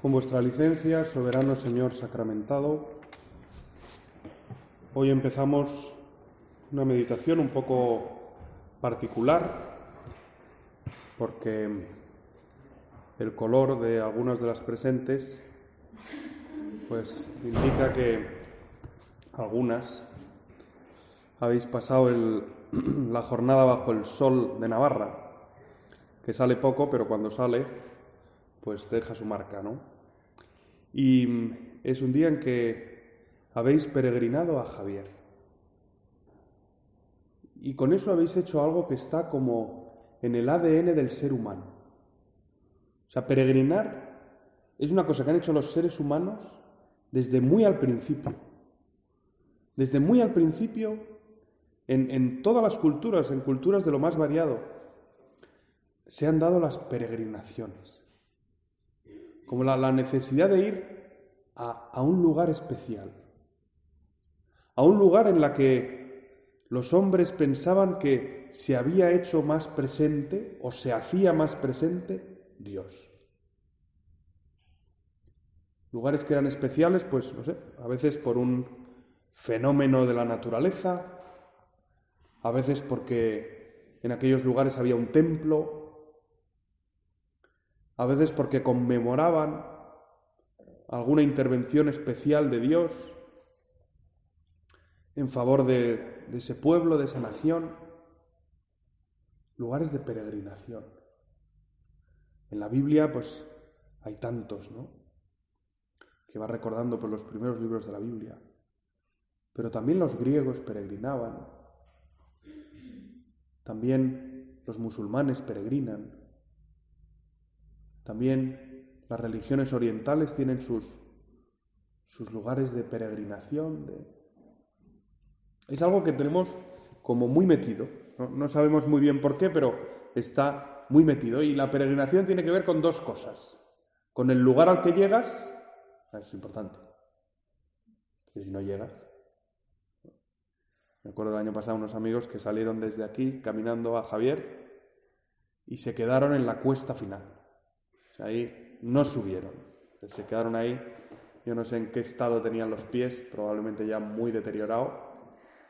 Con vuestra licencia, soberano Señor sacramentado, hoy empezamos una meditación un poco particular porque el color de algunas de las presentes pues indica que algunas habéis pasado la jornada bajo el sol de Navarra, que sale poco, pero cuando sale pues deja su marca, ¿no? Y es un día en que habéis peregrinado a Javier. Y con eso habéis hecho algo que está como en el ADN del ser humano. O sea, peregrinar es una cosa que han hecho los seres humanos desde muy al principio. Desde muy al principio, en, en todas las culturas, en culturas de lo más variado, se han dado las peregrinaciones como la, necesidad de ir a, un lugar especial, a un lugar en la que los hombres pensaban que se había hecho más presente o se hacía más presente Dios. Lugares que eran especiales, pues, no sé, a veces por un fenómeno de la naturaleza, a veces porque en aquellos lugares había un templo, a veces porque conmemoraban alguna intervención especial de Dios en favor de, ese pueblo, de esa nación, lugares de peregrinación. En la Biblia, pues hay tantos, ¿no? Que va recordando por los primeros libros de la Biblia. Pero también los griegos peregrinaban. También los musulmanes peregrinan. También las religiones orientales tienen sus, sus lugares de peregrinación. Es algo que tenemos como muy metido. No, sabemos muy bien por qué, pero está muy metido. Y la peregrinación tiene que ver con dos cosas. Con el lugar al que llegas, es importante. Que si no llegas. Me acuerdo del año pasado unos amigos que salieron desde aquí caminando a Javier y se quedaron en la cuesta final ahí no subieron, se quedaron ahí. Yo no sé en qué estado tenían los pies, probablemente ya muy deteriorado,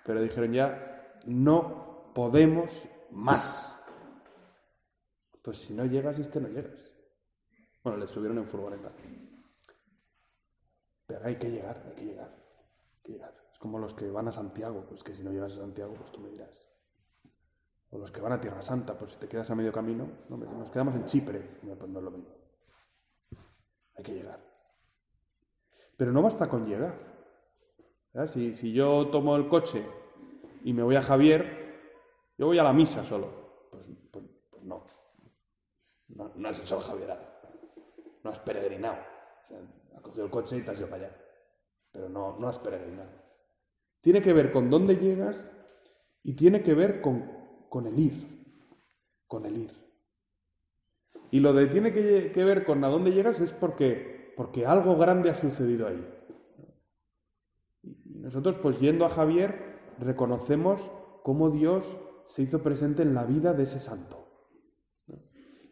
pero dijeron ya, no podemos más. Pues si no llegas es que no llegas. Bueno, les subieron en furgoneta. Pero hay que llegar, hay que llegar, hay que llegar. Es como los que van a Santiago, pues que si no llegas a Santiago, pues tú me dirás. O los que van a Tierra Santa, pues si te quedas a medio camino, no, nos quedamos en Chipre, pues no lo mismo. Hay que llegar. Pero no basta con llegar. Si, si, yo tomo el coche y me voy a Javier, yo voy a la misa solo. Pues, pues, pues no. no. has hecho Javierada. No has peregrinado. Has cogido el coche y te has ido para allá. Pero no, no has peregrinado. Tiene que ver con dónde llegas y tiene que ver con, con el ir. Con el ir. Y lo de tiene que, ver con a dónde llegas es porque, porque algo grande ha sucedido ahí. Y nosotros, pues yendo a Javier, reconocemos cómo Dios se hizo presente en la vida de ese santo.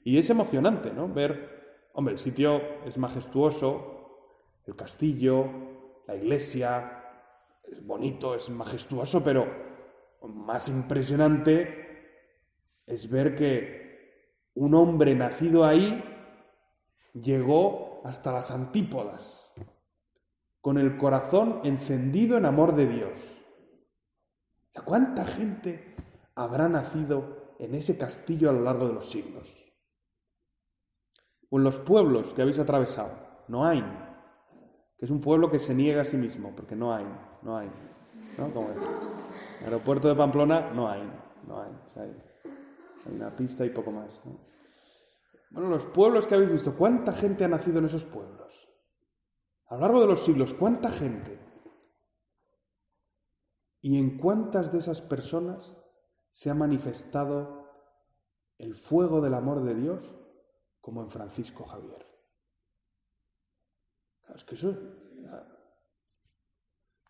Y es emocionante, ¿no? Ver, hombre, el sitio es majestuoso, el castillo, la iglesia, es bonito, es majestuoso, pero más impresionante es ver que un hombre nacido ahí llegó hasta las antípodas, con el corazón encendido en amor de Dios. ¿Cuánta gente habrá nacido en ese castillo a lo largo de los siglos? O en los pueblos que habéis atravesado, no hay, que es un pueblo que se niega a sí mismo, porque no hay, no hay. ¿no? Como el aeropuerto de Pamplona, no hay, no hay. Hay una pista y poco más. Bueno, los pueblos que habéis visto, ¿cuánta gente ha nacido en esos pueblos? A lo largo de los siglos, ¿cuánta gente? ¿Y en cuántas de esas personas se ha manifestado el fuego del amor de Dios como en Francisco Javier? es que eso...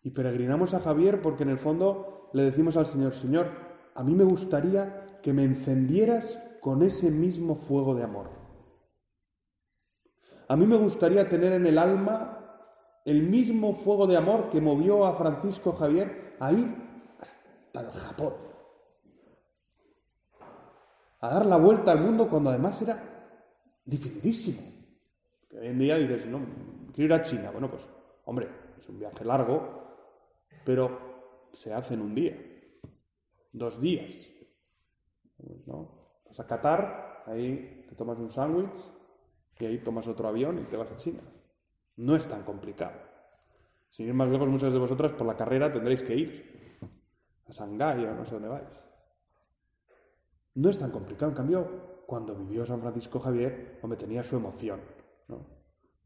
Y peregrinamos a Javier porque en el fondo le decimos al Señor, Señor, a mí me gustaría que me encendieras con ese mismo fuego de amor. A mí me gustaría tener en el alma el mismo fuego de amor que movió a Francisco Javier a ir hasta el Japón. A dar la vuelta al mundo cuando además era dificilísimo. hoy en día dices, no, quiero ir a China. Bueno, pues, hombre, es un viaje largo, pero se hace en un día, dos días. ¿No? Vas a Qatar, ahí te tomas un sándwich y ahí tomas otro avión y te vas a China. No es tan complicado. Sin ir más lejos, muchas de vosotras por la carrera tendréis que ir a Shanghái o no sé dónde vais. No es tan complicado. En cambio, cuando vivió San Francisco Javier, hombre, tenía su emoción. ¿no?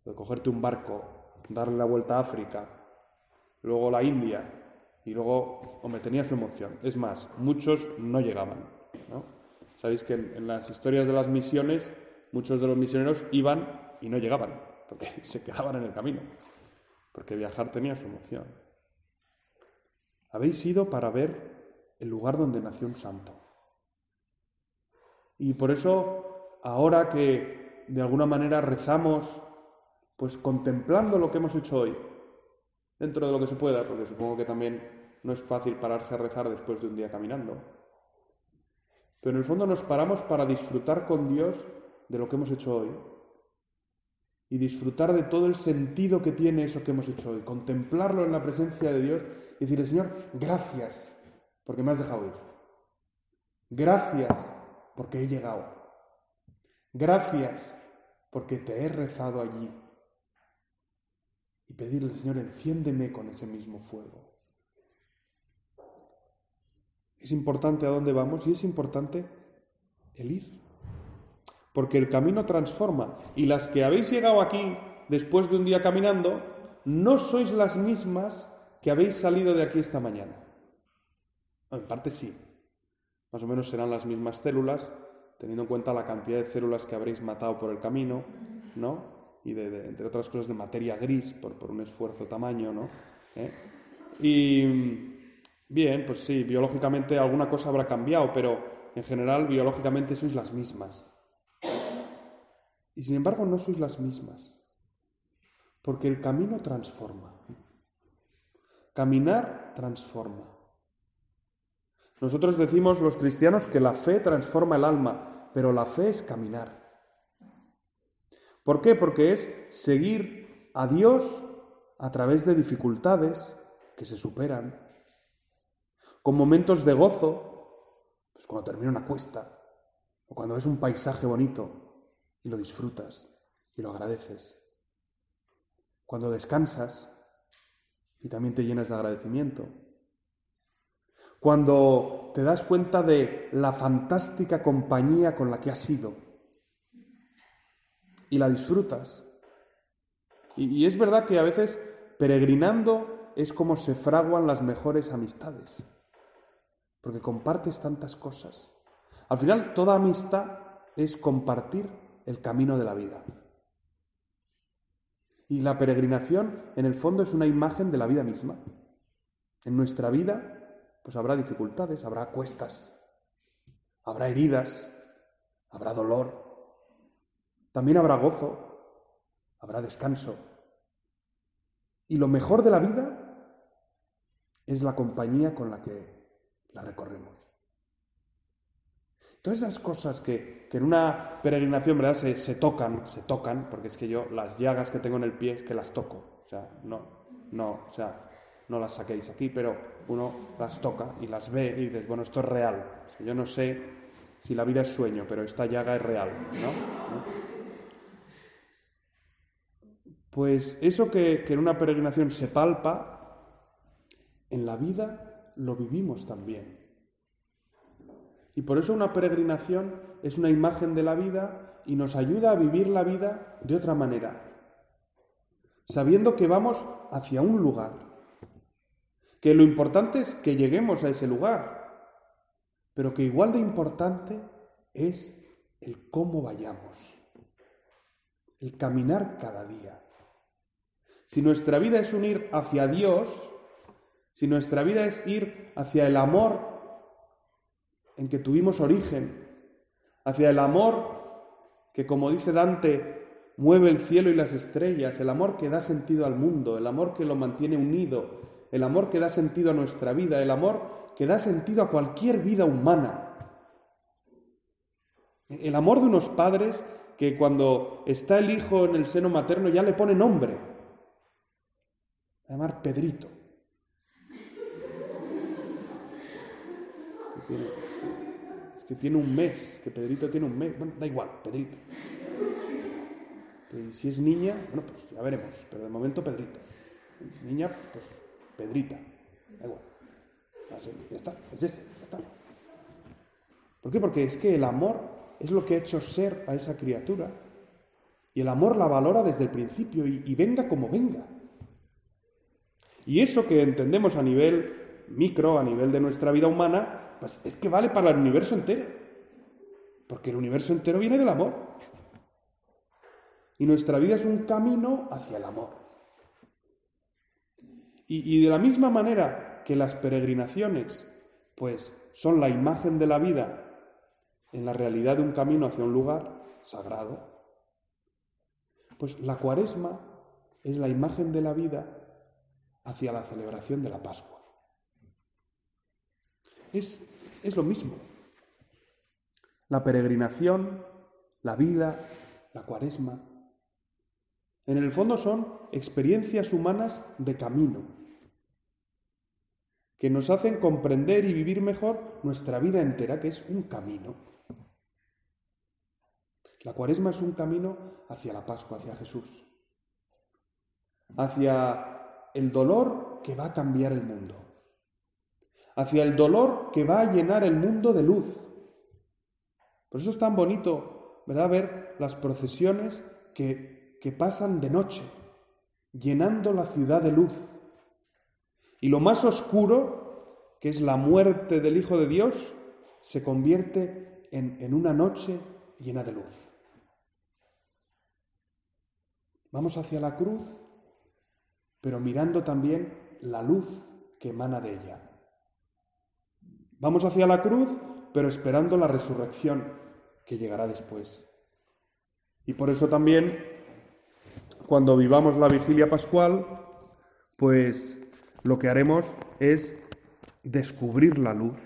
De cogerte un barco, darle la vuelta a África, luego la India, y luego, hombre, tenía su emoción. Es más, muchos no llegaban. Sabéis que en, en las historias de las misiones muchos de los misioneros iban y no llegaban, porque se quedaban en el camino, porque viajar tenía su emoción. Habéis ido para ver el lugar donde nació un santo. Y por eso, ahora que de alguna manera rezamos, pues contemplando lo que hemos hecho hoy, dentro de lo que se pueda, porque supongo que también no es fácil pararse a rezar después de un día caminando, pero en el fondo nos paramos para disfrutar con Dios de lo que hemos hecho hoy y disfrutar de todo el sentido que tiene eso que hemos hecho hoy, contemplarlo en la presencia de Dios y decirle, Señor, gracias porque me has dejado ir. Gracias porque he llegado. Gracias porque te he rezado allí. Y pedirle, Señor, enciéndeme con ese mismo fuego. Es importante a dónde vamos y es importante el ir porque el camino transforma. Y las que habéis llegado aquí después de un día caminando, no sois las mismas que habéis salido de aquí esta mañana. En parte sí. Más o menos serán las mismas células, teniendo en cuenta la cantidad de células que habréis matado por el camino, ¿no? Y de, entre otras cosas de materia gris, por, por un esfuerzo tamaño, ¿no? ¿Eh? Y bien, pues sí, biológicamente alguna cosa habrá cambiado, pero en general biológicamente sois las mismas. Y sin embargo no sois las mismas, porque el camino transforma. Caminar transforma. Nosotros decimos los cristianos que la fe transforma el alma, pero la fe es caminar. ¿Por qué? Porque es seguir a Dios a través de dificultades que se superan, con momentos de gozo, pues cuando termina una cuesta, o cuando ves un paisaje bonito, y lo disfrutas y lo agradeces. Cuando descansas y también te llenas de agradecimiento. Cuando te das cuenta de la fantástica compañía con la que has sido y la disfrutas. Y, y es verdad que a veces peregrinando es como se fraguan las mejores amistades, porque compartes tantas cosas. Al final, toda amistad es compartir el camino de la vida. Y la peregrinación, en el fondo, es una imagen de la vida misma. En nuestra vida, pues habrá dificultades, habrá cuestas, habrá heridas, habrá dolor, también habrá gozo, habrá descanso. Y lo mejor de la vida es la compañía con la que la recorremos. Todas esas cosas que, en una peregrinación, ¿verdad? Se, se, tocan, se tocan, porque es que yo las llagas que tengo en el pie es que las toco. O sea, no, no, o sea, no las saquéis aquí, pero uno las toca y las ve y dices, bueno, esto es real. yo no sé si la vida es sueño, pero esta llaga es real, ¿no? Pues eso que, que en una peregrinación se palpa, en la vida lo vivimos también. Y por eso una peregrinación es una imagen de la vida y nos ayuda a vivir la vida de otra manera, sabiendo que vamos hacia un lugar, que lo importante es que lleguemos a ese lugar, pero que igual de importante es el cómo vayamos, el caminar cada día. Si nuestra vida es unir hacia Dios, si nuestra vida es ir hacia el amor en que tuvimos origen, hacia el amor que, como dice Dante, mueve el cielo y las estrellas, el amor que da sentido al mundo, el amor que lo mantiene unido, el amor que da sentido a nuestra vida, el amor que da sentido a cualquier vida humana. El amor de unos padres que cuando está el hijo en el seno materno ya le pone nombre. llamar Pedrito. Es que tiene un mes, que Pedrito tiene un mes. Bueno, da igual, Pedrito. Y si es niña, bueno, pues ya veremos, pero de momento Pedrito. Si es niña, pues Pedrita. Da igual. Ya está, es este, ya está. ¿Por qué? Porque es que el amor es lo que ha hecho ser a esa criatura. Y el amor la valora desde el principio y, venga como venga. Y eso que entendemos a nivel micro, a nivel de nuestra vida humana, pues es que vale para el universo entero. Porque el universo entero viene del amor. Y nuestra vida es un camino hacia el amor. Y, y de la misma manera que las peregrinaciones, pues son la imagen de la vida en la realidad de un camino hacia un lugar sagrado. Pues la cuaresma es la imagen de la vida hacia la celebración de la Pascua. Es, es lo mismo. La peregrinación, la vida, la cuaresma, en el fondo son experiencias humanas de camino, que nos hacen comprender y vivir mejor nuestra vida entera, que es un camino. La cuaresma es un camino hacia la Pascua, hacia Jesús, hacia el dolor que va a cambiar el mundo, hacia el dolor que va a llenar el mundo de luz. Por eso es tan bonito, ¿verdad?, ver las procesiones que, que pasan de noche, llenando la ciudad de luz. Y lo más oscuro, que es la muerte del Hijo de Dios, se convierte en, en una noche llena de luz. Vamos hacia la cruz, pero mirando también la luz que emana de ella. Vamos hacia la cruz, pero esperando la resurrección que llegará después. Y por eso también, cuando vivamos la vigilia pascual, pues lo que haremos es descubrir la luz.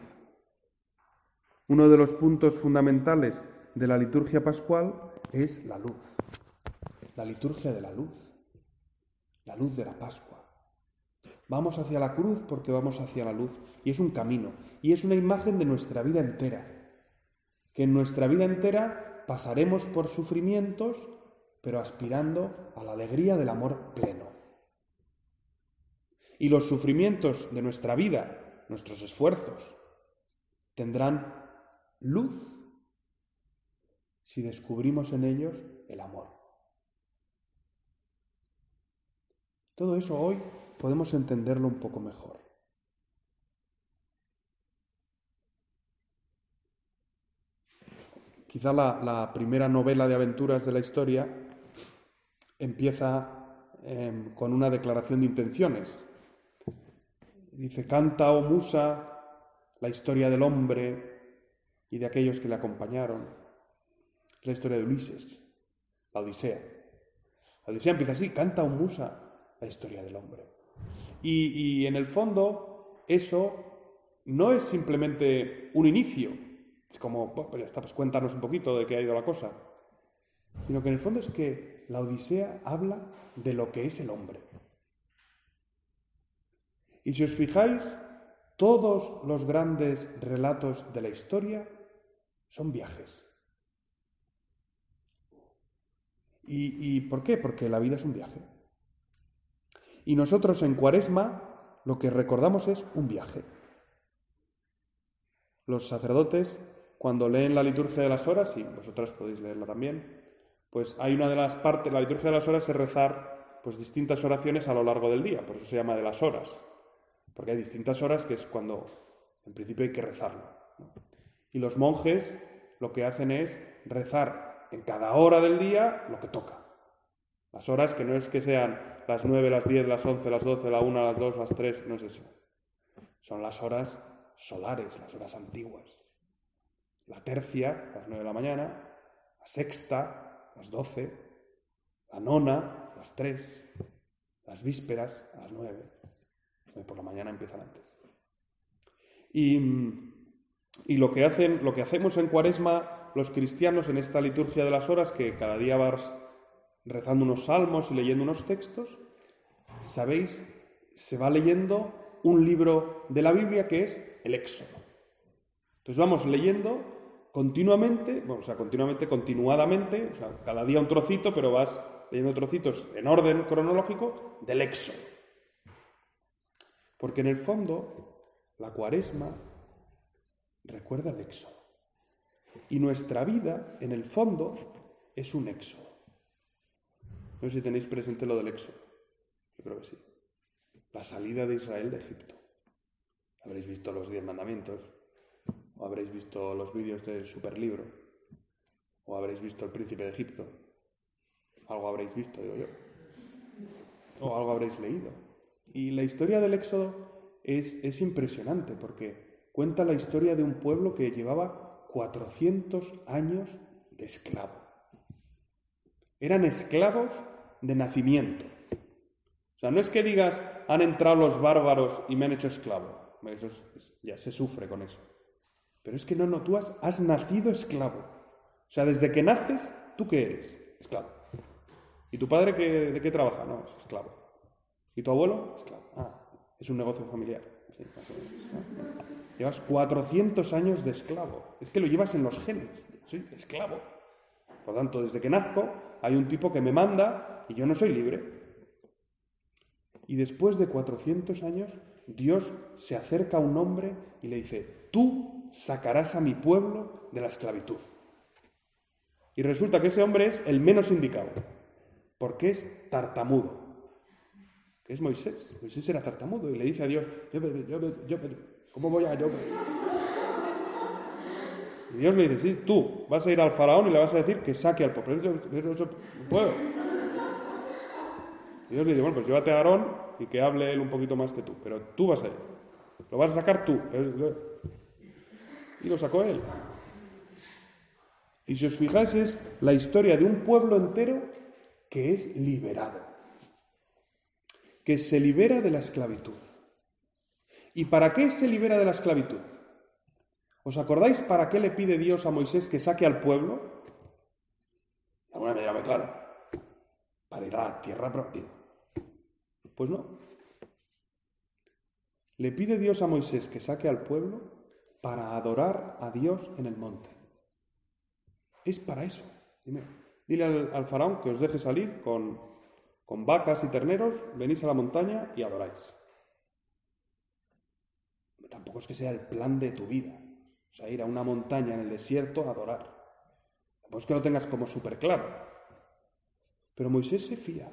Uno de los puntos fundamentales de la liturgia pascual es la luz la liturgia de la luz, la luz de la Pascua. Vamos hacia la cruz porque vamos hacia la luz y es un camino y es una imagen de nuestra vida entera, que en nuestra vida entera pasaremos por sufrimientos, pero aspirando a la alegría del amor pleno. Y los sufrimientos de nuestra vida, nuestros esfuerzos, tendrán luz si descubrimos en ellos el amor. Todo eso hoy podemos entenderlo un poco mejor. Quizá la, primera novela de aventuras de la historia empieza em, con una declaración de intenciones. Dice, canta, oh musa, la historia del hombre y de aquellos que le acompañaron. la historia de Ulises, la Odisea. La Odisea empieza así, canta, oh musa, la historia del hombre. Y, en el fondo, eso no es simplemente un inicio, es como, pues ya está, pues cuéntanos un poquito de qué ha ido la cosa, sino que en el fondo es que la Odisea habla de lo que es el hombre. Y si os fijáis, todos los grandes relatos de la historia son viajes. ¿Y, ¿Y, por qué? Porque la vida es un viaje. Y nosotros en Cuaresma lo que recordamos es un viaje. Los sacerdotes, cuando leen la liturgia de las horas, y vosotras podéis leerla también, pues hay una de las partes, la liturgia de las horas es rezar pues distintas oraciones a lo largo del día, por eso se llama de las horas, porque hay distintas horas que es cuando en principio hay que rezarlo. Y los monjes lo que hacen es rezar en cada hora del día lo que toca. Las horas que no es que sean las 9, las 10, las 11, las 12, la 1, las 2, las 3, no es eso. Son las horas solares, las horas antiguas. La tercia, las 9 de la mañana, la sexta, las 12, La nona, a las tres. Las vísperas, a las nueve. Por la mañana empiezan antes. Y, y lo, que hacen, lo que hacemos en Cuaresma los cristianos en esta liturgia de las horas, que cada día vas rezando unos salmos y leyendo unos textos, sabéis, se va leyendo un libro de la Biblia que es el Éxodo. Entonces vamos leyendo continuamente, o sea, continuamente, continuadamente, o sea, cada día un trocito, pero vas leyendo trocitos en orden cronológico del Éxodo. Porque en el fondo, la cuaresma recuerda el Éxodo. Y nuestra vida, en el fondo, es un Éxodo. No sé si tenéis presente lo del Éxodo. Yo creo que sí. La salida de Israel de Egipto. Habréis visto los diez mandamientos, o habréis visto los vídeos del superlibro, o habréis visto el príncipe de Egipto. Algo habréis visto, digo yo. O algo habréis leído. Y la historia del Éxodo es, es impresionante porque cuenta la historia de un pueblo que llevaba 400 años de esclavo. Eran esclavos de nacimiento. O sea, no es que digas, han entrado los bárbaros y me han hecho esclavo. Eso ya se sufre con eso. Pero es que no, no, tú has, has nacido esclavo. O sea, desde que naces, ¿tú qué eres? Esclavo. ¿Y tu padre qué, de qué trabaja? No, es esclavo. ¿Y tu abuelo? Esclavo. Ah, es un negocio familiar. Llevas 400 años de esclavo. Es que lo llevas en los genes. Soy esclavo. Por lo tanto, desde que nazco hay un tipo que me manda y yo no soy libre. Y después de 400 años, Dios se acerca a un hombre y le dice, tú sacarás a mi pueblo de la esclavitud. Y resulta que ese hombre es el menos indicado, porque es tartamudo. Que es Moisés. Moisés era tartamudo y le dice a Dios, yo, ¿cómo voy a yo? Y Dios le dice, sí, tú vas a ir al faraón y le vas a decir que saque al pueblo. Yo no. Y Dios le dice, bueno, pues llévate a Aarón y que hable él un poquito más que tú, pero tú vas a ir. Lo vas a sacar tú. Y lo sacó él. Y si os fijáis es la historia de un pueblo entero que es liberado, que se libera de la esclavitud. ¿Y para qué se libera de la esclavitud? ¿Os acordáis para qué le pide Dios a Moisés que saque al pueblo? De alguna manera, claro, para ir a la tierra prometida. Pues no. Le pide Dios a Moisés que saque al pueblo para adorar a Dios en el monte. Es para eso. Dile, al, faraón que os deje salir con, con vacas y terneros, venís a la montaña y adoráis. Tampoco es que sea el plan de tu vida. O sea, ir a una montaña en el desierto a adorar. Tampoco es que lo tengas como súper claro. Pero Moisés se fía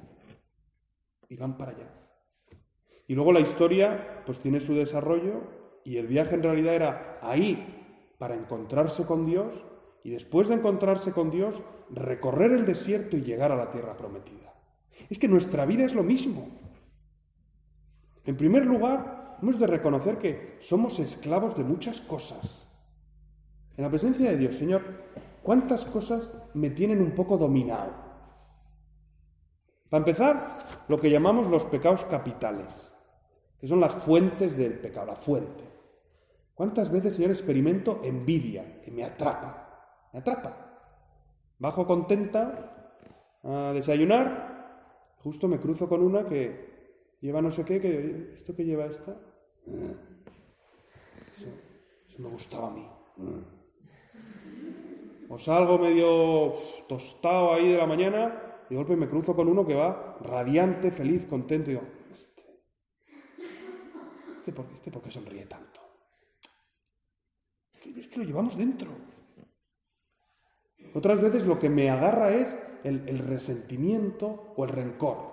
y van para allá. Y luego la historia pues tiene su desarrollo y el viaje en realidad era ahí para encontrarse con Dios y después de encontrarse con Dios recorrer el desierto y llegar a la tierra prometida. Es que nuestra vida es lo mismo. En primer lugar, hemos de reconocer que somos esclavos de muchas cosas. En la presencia de Dios, Señor, ¿cuántas cosas me tienen un poco dominado? Para empezar, lo que llamamos los pecados capitales, que son las fuentes del pecado, la fuente. ¿Cuántas veces, Señor, experimento envidia que me atrapa? Me atrapa. Bajo contenta a desayunar, justo me cruzo con una que lleva no sé qué, que ¿esto que lleva esta? Eso, eso me gustaba a mí. O salgo medio tostado ahí de la mañana y de golpe me cruzo con uno que va radiante, feliz, contento. Y digo, este, este, ¿este por, qué sonríe tanto? Es que lo llevamos dentro. Otras veces lo que me agarra es el, resentimiento o el rencor.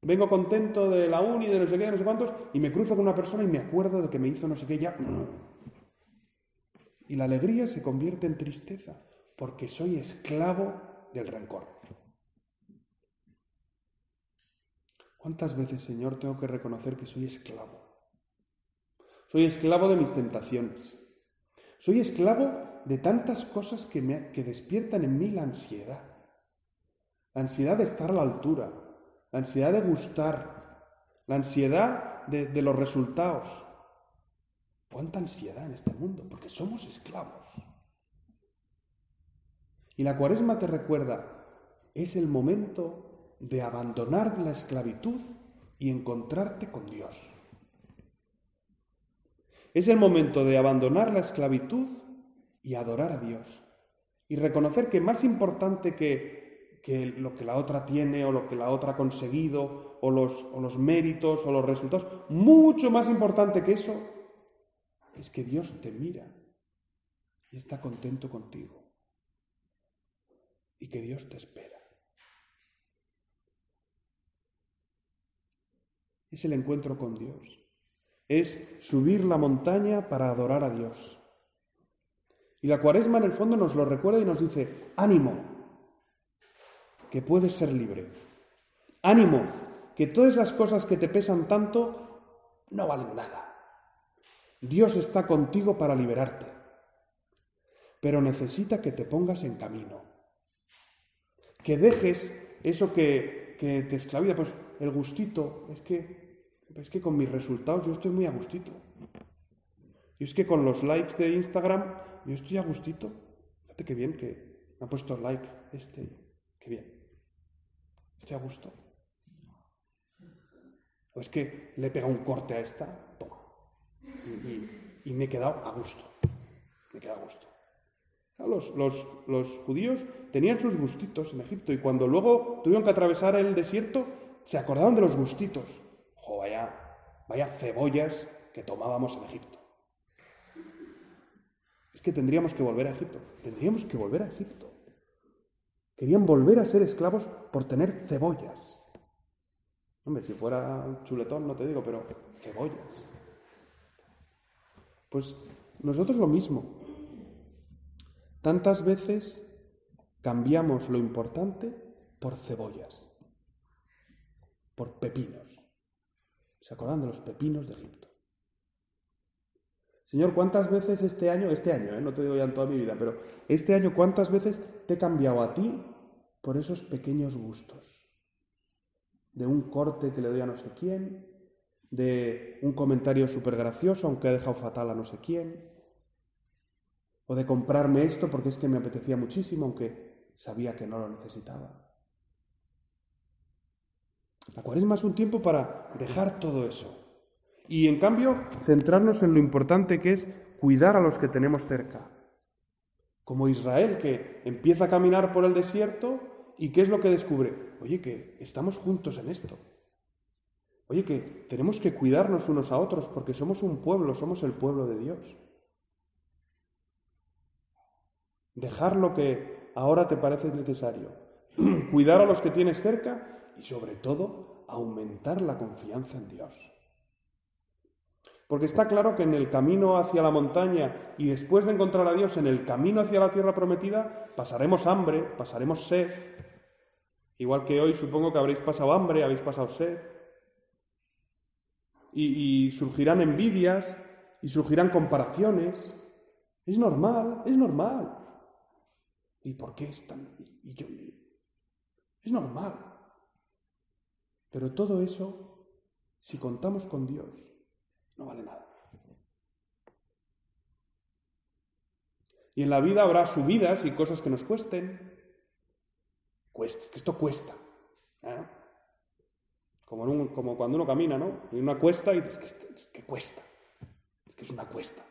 Vengo contento de la uni, de no sé qué, de no sé cuántos, y me cruzo con una persona y me acuerdo de que me hizo no sé qué ya. Y la alegría se convierte en tristeza porque soy esclavo del rencor. ¿Cuántas veces, Señor, tengo que reconocer que soy esclavo? Soy esclavo de mis tentaciones. Soy esclavo de tantas cosas que, me, que despiertan en mí la ansiedad. la ansiedad de estar a la altura, la ansiedad de gustar, la ansiedad de, de los resultados. ¿Cuánta ansiedad en este mundo? Porque somos esclavos. Y la cuaresma te recuerda, es el momento de abandonar la esclavitud y encontrarte con Dios. Es el momento de abandonar la esclavitud y adorar a Dios. Y reconocer que más importante que, que lo que la otra tiene o lo que la otra ha conseguido o los, o los méritos o los resultados, mucho más importante que eso es que Dios te mira y está contento contigo y que Dios te espera. Es el encuentro con Dios. Es subir la montaña para adorar a Dios. Y la cuaresma en el fondo nos lo recuerda y nos dice, ánimo, que puedes ser libre. Ánimo, que todas esas cosas que te pesan tanto no valen nada. Dios está contigo para liberarte, pero necesita que te pongas en camino, que dejes eso que, te esclaviza, pues el gustito, es que, es que con mis resultados yo estoy muy a gustito. Y es que con los likes de Instagram yo estoy a gustito. Fíjate qué bien que me ha puesto like este, qué bien. Estoy a gusto. O es que le he pegado un corte a esta, toma, y, me he quedado a gusto. Me he quedado a gusto. Los, judíos tenían sus gustitos en Egipto y cuando luego tuvieron que atravesar el desierto, se acordaron de los gustitos. ¡Jo, vaya, vaya cebollas que tomábamos en Egipto! Es que tendríamos que volver a Egipto. Tendríamos que volver a Egipto. Querían volver a ser esclavos por tener cebollas. Hombre, si fuera chuletón no te digo, pero cebollas. Pues nosotros lo mismo. Tantas veces cambiamos lo importante por cebollas, por pepinos. ¿Se acuerdan de los pepinos de Egipto? Señor, ¿cuántas veces este año, este año, eh, no te digo ya en toda mi vida, pero este año, ¿cuántas veces te he cambiado a ti por esos pequeños gustos? De un corte que le doy a no sé quién, de un comentario súper gracioso, aunque ha dejado fatal a no sé quién, o de comprarme esto porque es que me apetecía muchísimo, aunque sabía que no lo necesitaba. La cuaresma es un tiempo para dejar todo eso y en cambio centrarnos en lo importante que es cuidar a los que tenemos cerca. Como Israel que empieza a caminar por el desierto y ¿qué es lo que descubre? Oye, que estamos juntos en esto. Oye, que tenemos que cuidarnos unos a otros porque somos un pueblo, somos el pueblo de Dios. Dejar lo que ahora te parece necesario. Cuidar a los que tienes cerca y sobre todo aumentar la confianza en Dios. Porque está claro que en el camino hacia la montaña y después de encontrar a Dios en el camino hacia la tierra prometida, pasaremos hambre, pasaremos sed. Igual que hoy supongo que habréis pasado hambre, habéis pasado sed y, surgirán envidias y surgirán comparaciones. Es normal, es normal. ¿Y por qué es tan.? Y yo, es normal. Pero todo eso, si contamos con Dios, no vale nada. Y en la vida habrá subidas y cosas que nos cuesten. Cuesta, que esto cuesta. ¿eh? Como, cuando uno camina, ¿no? Y una cuesta y dices, que, es que cuesta. Es que es una cuesta.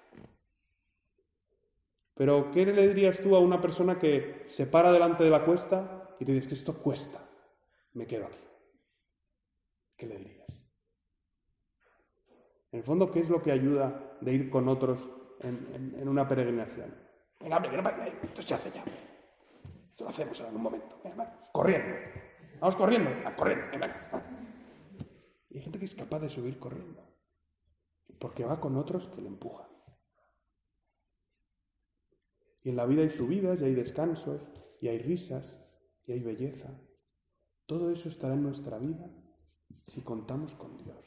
Pero, ¿qué le dirías tú a una persona que se para delante de la cuesta y te dices que esto cuesta? Me quedo aquí. ¿Qué le dirías? En el fondo, ¿qué es lo que ayuda de ir con otros en, una peregrinación? Venga, esto se hace ya. Esto lo hacemos en un momento. corriendo. Vamos corriendo. corriendo. Venga. Y hay gente que es capaz de subir corriendo, porque va con otros que le empujan. Y en la vida hay subidas, y hay descansos, y hay risas, y hay belleza. Todo eso estará en nuestra vida si contamos con Dios.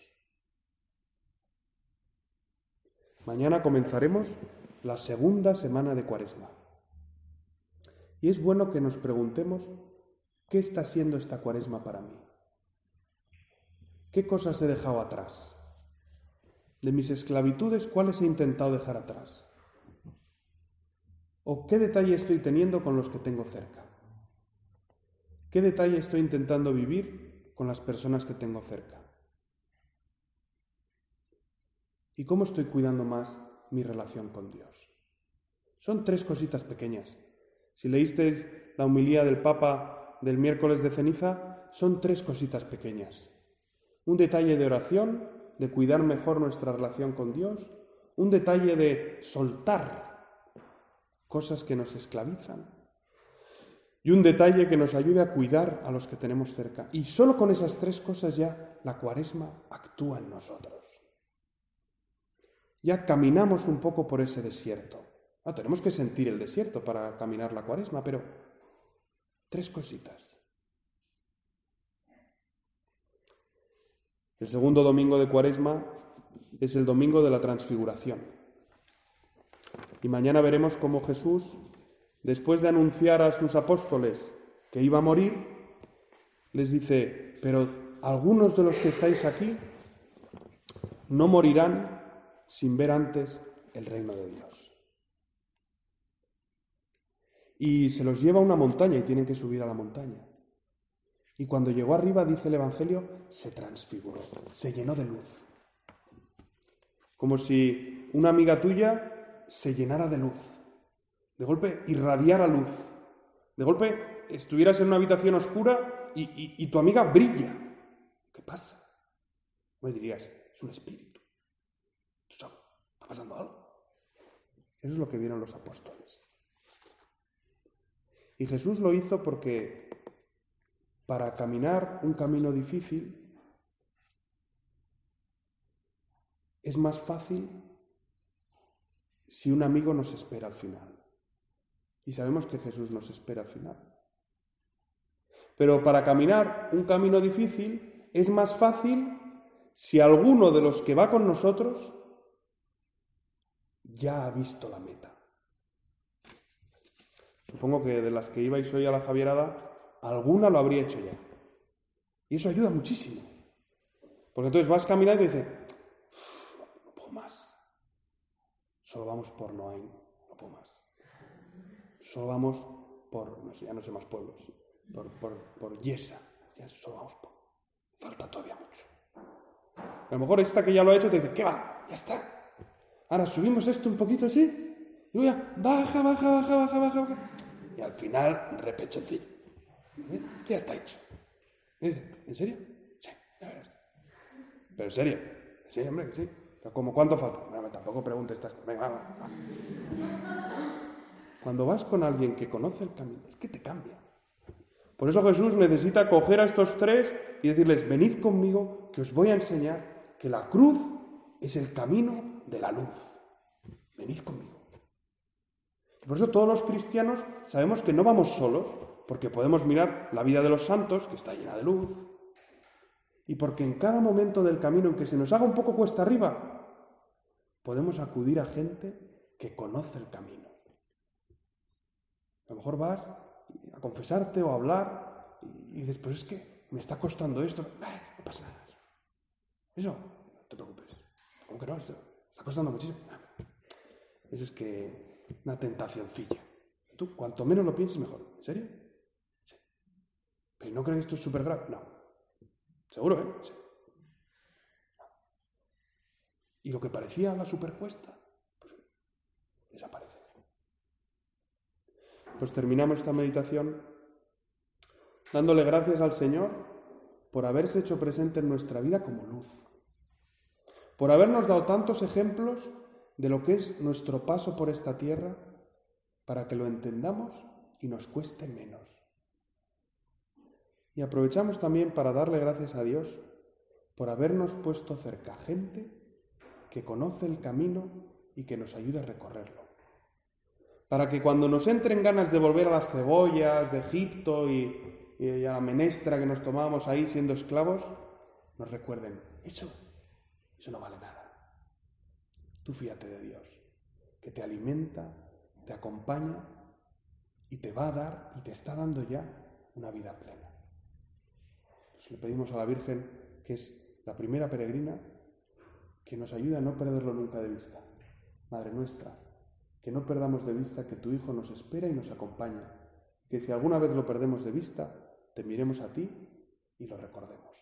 Mañana comenzaremos la segunda semana de Cuaresma. Y es bueno que nos preguntemos ¿Qué está siendo esta cuaresma para mí? ¿Qué cosas he dejado atrás? De mis esclavitudes, ¿cuáles he intentado dejar atrás? ¿O qué detalle estoy teniendo con los que tengo cerca? ¿Qué detalle estoy intentando vivir con las personas que tengo cerca? ¿Y cómo estoy cuidando más mi relación con Dios? Son tres cositas pequeñas. Si leísteis la humilía del Papa del miércoles de ceniza, son tres cositas pequeñas. Un detalle de oración, de cuidar mejor nuestra relación con Dios, un detalle de soltar cosas que nos esclavizan y un detalle que nos ayude a cuidar a los que tenemos cerca. Y solo con esas tres cosas ya la cuaresma actúa en nosotros. Ya caminamos un poco por ese desierto. No, tenemos que sentir el desierto para caminar la cuaresma, pero tres cositas. El segundo domingo de cuaresma es el domingo de la transfiguración. Y mañana veremos cómo Jesús, después de anunciar a sus apóstoles que iba a morir, les dice, pero algunos de los que estáis aquí no morirán sin ver antes el reino de Dios. Y se los lleva a una montaña y tienen que subir a la montaña. Y cuando llegó arriba, dice el Evangelio, se transfiguró, se llenó de luz. Como si una amiga tuya se llenara de luz. De golpe irradiara luz. De golpe estuvieras en una habitación oscura y, tu amiga brilla. ¿Qué pasa? Me dirías, es un espíritu. ¿Está pasando algo? Eso es lo que vieron los apóstoles. Y Jesús lo hizo porque para caminar un camino difícil, es más fácil si un amigo nos espera al final. Y sabemos que Jesús nos espera al final. Pero para caminar un camino difícil es más fácil si alguno de los que va con nosotros ya ha visto la meta. Supongo que de las que ibais hoy a la Javierada, alguna lo habría hecho ya. Y eso ayuda muchísimo. Porque entonces vas caminando y dices, no puedo más. Solo vamos por Noain, no puedo más. Solo vamos por, ya no sé más pueblos, por, por, por Yesa, solo vamos por... Falta todavía mucho. A lo mejor esta que ya lo ha hecho te dice, ¿qué va? Ya está. Ahora subimos esto un poquito así, y voy a, baja, baja, baja, baja, baja, baja. Y al final, repechoncillo. Este ya está hecho. ¿En serio? Sí, ya verás. Pero en serio. Sí, hombre, que sí. ¿Como cuánto falta? No, tampoco preguntes estas Venga, va, Cuando vas con alguien que conoce el camino, es que te cambia. Por eso Jesús necesita coger a estos tres y decirles, venid conmigo, que os voy a enseñar que la cruz es el camino de la luz. Venid conmigo. Por eso todos los cristianos sabemos que no vamos solos, porque podemos mirar la vida de los santos, que está llena de luz, y porque en cada momento del camino en que se nos haga un poco cuesta arriba, podemos acudir a gente que conoce el camino. A lo mejor vas a confesarte o a hablar y después es que me está costando esto. no pasa nada. Eso, no te preocupes. ¿Cómo que no? Esto está costando muchísimo. Eso es que una tentacioncilla. Tú, cuanto menos lo pienses, mejor. ¿En serio? ¿Pero no creen que esto es súper grave? No. ¿Seguro, eh? Sí. Y lo que parecía la supercuesta, pues desaparece. Pues terminamos esta meditación dándole gracias al Señor por haberse hecho presente en nuestra vida como luz, por habernos dado tantos ejemplos de lo que es nuestro paso por esta tierra para que lo entendamos y nos cueste menos. Y aprovechamos también para darle gracias a Dios por habernos puesto cerca gente que conoce el camino y que nos ayude a recorrerlo. Para que cuando nos entren ganas de volver a las cebollas de Egipto y, a la menestra que nos tomábamos ahí siendo esclavos, nos recuerden, eso, eso no vale nada. Tú fíate de Dios, que te alimenta, te acompaña y te va a dar y te está dando ya una vida plena. Pues le pedimos a la Virgen, que es la primera peregrina, que nos ayude a no perderlo nunca de vista. Madre nuestra, que no perdamos de vista que tu Hijo nos espera y nos acompaña, que si alguna vez lo perdemos de vista, te miremos a ti y lo recordemos.